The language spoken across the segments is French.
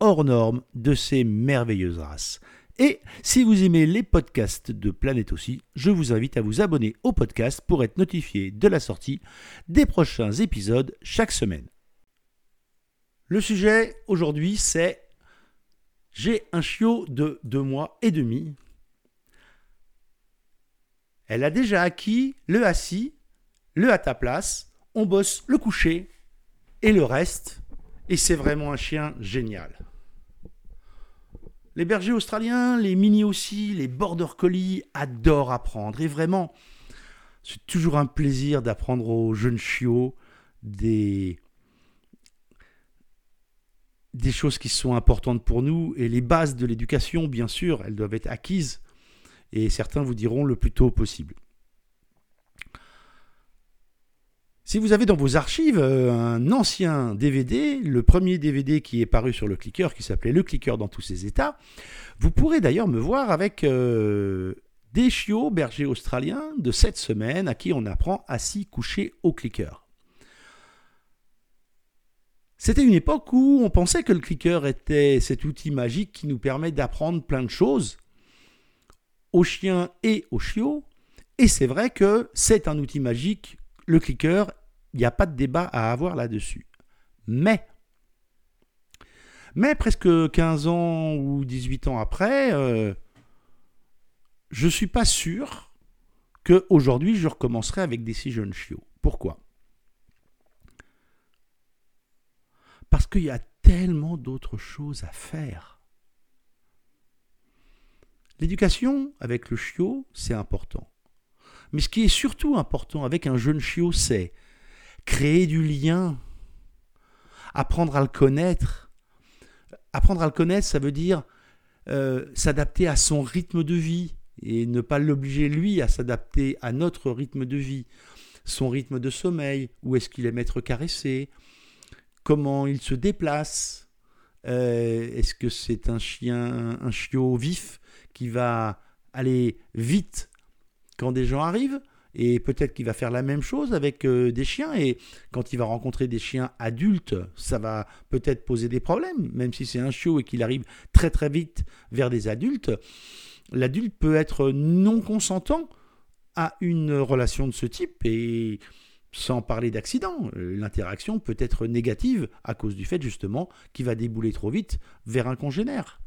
hors norme de ces merveilleuses races. Et si vous aimez les podcasts de Planète aussi, je vous invite à vous abonner au podcast pour être notifié de la sortie des prochains épisodes chaque semaine. Le sujet aujourd'hui, c'est j'ai un chiot de deux mois et demi. Elle a déjà acquis le assis, le à ta place, on bosse le coucher et le reste, et c'est vraiment un chien génial. Les bergers australiens, les mini aussi, les border collies adorent apprendre. Et vraiment, c'est toujours un plaisir d'apprendre aux jeunes chiots des, des choses qui sont importantes pour nous. Et les bases de l'éducation, bien sûr, elles doivent être acquises. Et certains vous diront le plus tôt possible. Si vous avez dans vos archives euh, un ancien DVD, le premier DVD qui est paru sur le clicker, qui s'appelait Le clicker dans tous ses états, vous pourrez d'ailleurs me voir avec euh, des chiots bergers australiens de cette semaine à qui on apprend assis couché au clicker. C'était une époque où on pensait que le clicker était cet outil magique qui nous permet d'apprendre plein de choses aux chiens et aux chiots. Et c'est vrai que c'est un outil magique, le clicker, il n'y a pas de débat à avoir là-dessus. Mais, presque 15 ans ou 18 ans après, euh, je ne suis pas sûr qu'aujourd'hui je recommencerai avec des si jeunes chiots. Pourquoi? Parce qu'il y a tellement d'autres choses à faire. L'éducation avec le chiot, c'est important. Mais ce qui est surtout important avec un jeune chiot, c'est créer du lien, apprendre à le connaître. Apprendre à le connaître, ça veut dire euh, s'adapter à son rythme de vie et ne pas l'obliger lui à s'adapter à notre rythme de vie, son rythme de sommeil, où est-ce qu'il aime être caressé, comment il se déplace, euh, est-ce que c'est un chien, un chiot vif qui va aller vite quand des gens arrivent et peut-être qu'il va faire la même chose avec euh, des chiens. Et quand il va rencontrer des chiens adultes, ça va peut-être poser des problèmes. Même si c'est un chiot et qu'il arrive très très vite vers des adultes, l'adulte peut être non consentant à une relation de ce type. Et sans parler d'accident, l'interaction peut être négative à cause du fait justement qu'il va débouler trop vite vers un congénère.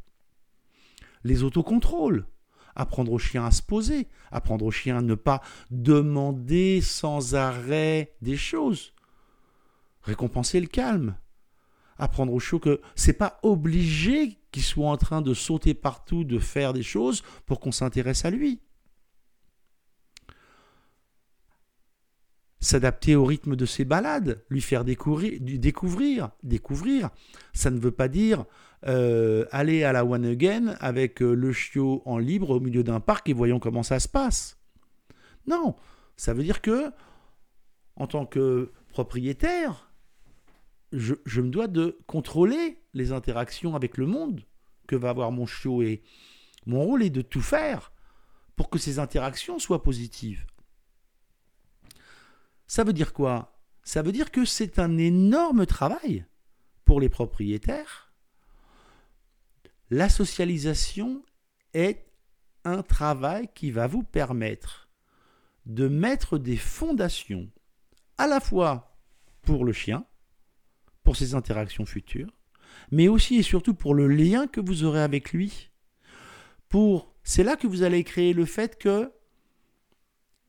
Les autocontrôles apprendre au chien à se poser, apprendre au chien à ne pas demander sans arrêt des choses, récompenser le calme, apprendre au chiot que c'est pas obligé qu'il soit en train de sauter partout, de faire des choses pour qu'on s'intéresse à lui. S'adapter au rythme de ses balades, lui faire découvrir, découvrir, découvrir. Ça ne veut pas dire euh, aller à la One Again avec euh, le chiot en libre au milieu d'un parc et voyons comment ça se passe. Non, ça veut dire que, en tant que propriétaire, je, je me dois de contrôler les interactions avec le monde que va avoir mon chiot et mon rôle est de tout faire pour que ces interactions soient positives. Ça veut dire quoi? Ça veut dire que c'est un énorme travail pour les propriétaires la socialisation est un travail qui va vous permettre de mettre des fondations à la fois pour le chien, pour ses interactions futures, mais aussi et surtout pour le lien que vous aurez avec lui. Pour c'est là que vous allez créer le fait que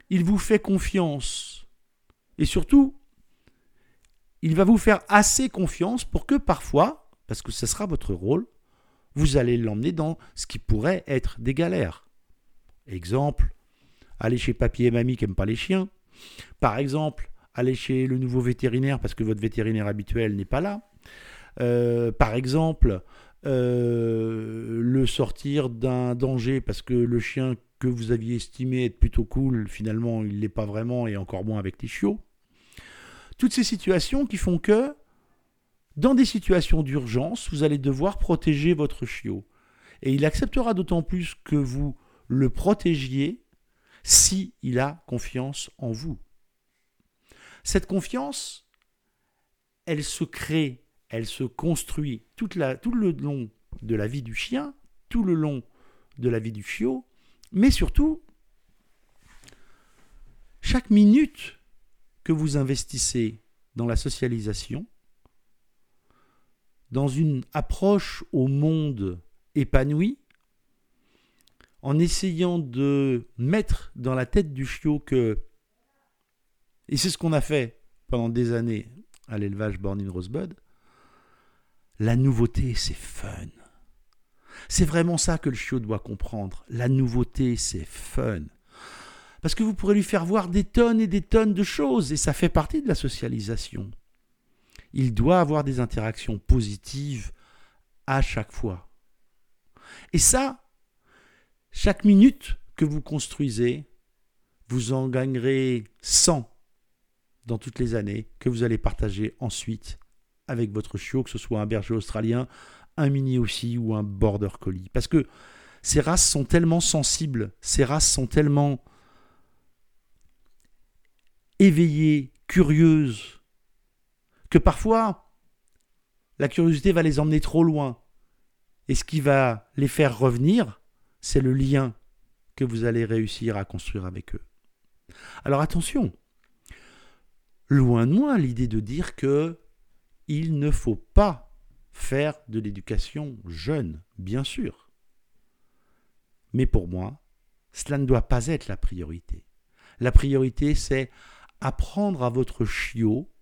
il vous fait confiance et surtout il va vous faire assez confiance pour que parfois, parce que ce sera votre rôle, vous allez l'emmener dans ce qui pourrait être des galères. Exemple, aller chez papy et mamie qui n'aiment pas les chiens. Par exemple, aller chez le nouveau vétérinaire parce que votre vétérinaire habituel n'est pas là. Euh, par exemple, euh, le sortir d'un danger parce que le chien que vous aviez estimé être plutôt cool, finalement, il ne l'est pas vraiment et encore moins avec les chiots. Toutes ces situations qui font que, dans des situations d'urgence, vous allez devoir protéger votre chiot. Et il acceptera d'autant plus que vous le protégiez si il a confiance en vous. Cette confiance, elle se crée, elle se construit tout le long de la vie du chien, tout le long de la vie du chiot, mais surtout, chaque minute que vous investissez dans la socialisation, dans une approche au monde épanoui, en essayant de mettre dans la tête du chiot que, et c'est ce qu'on a fait pendant des années à l'élevage Born in Rosebud, la nouveauté c'est fun. C'est vraiment ça que le chiot doit comprendre. La nouveauté c'est fun. Parce que vous pourrez lui faire voir des tonnes et des tonnes de choses, et ça fait partie de la socialisation. Il doit avoir des interactions positives à chaque fois. Et ça, chaque minute que vous construisez, vous en gagnerez 100 dans toutes les années que vous allez partager ensuite avec votre chiot, que ce soit un berger australien, un mini aussi ou un border collie. Parce que ces races sont tellement sensibles, ces races sont tellement éveillées, curieuses, que parfois la curiosité va les emmener trop loin. Et ce qui va les faire revenir, c'est le lien que vous allez réussir à construire avec eux. Alors attention, loin de moi l'idée de dire que il ne faut pas faire de l'éducation jeune, bien sûr. Mais pour moi, cela ne doit pas être la priorité. La priorité, c'est apprendre à votre chiot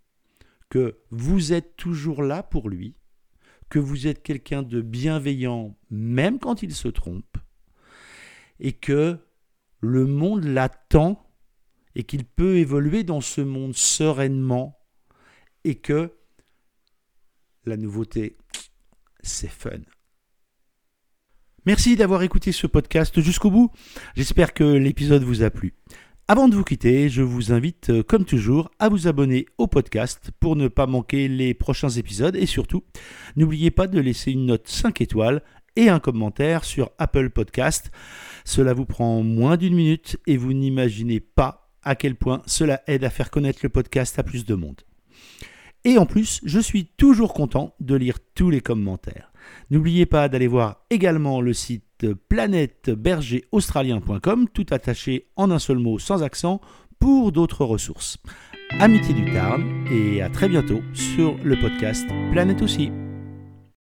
que vous êtes toujours là pour lui, que vous êtes quelqu'un de bienveillant même quand il se trompe, et que le monde l'attend et qu'il peut évoluer dans ce monde sereinement et que la nouveauté, c'est fun. Merci d'avoir écouté ce podcast jusqu'au bout. J'espère que l'épisode vous a plu. Avant de vous quitter, je vous invite, euh, comme toujours, à vous abonner au podcast pour ne pas manquer les prochains épisodes et surtout, n'oubliez pas de laisser une note 5 étoiles et un commentaire sur Apple Podcast. Cela vous prend moins d'une minute et vous n'imaginez pas à quel point cela aide à faire connaître le podcast à plus de monde. Et en plus, je suis toujours content de lire tous les commentaires. N'oubliez pas d'aller voir également le site planètebergeraustralien.com, tout attaché en un seul mot sans accent, pour d'autres ressources. Amitié du Tarn et à très bientôt sur le podcast Planète aussi.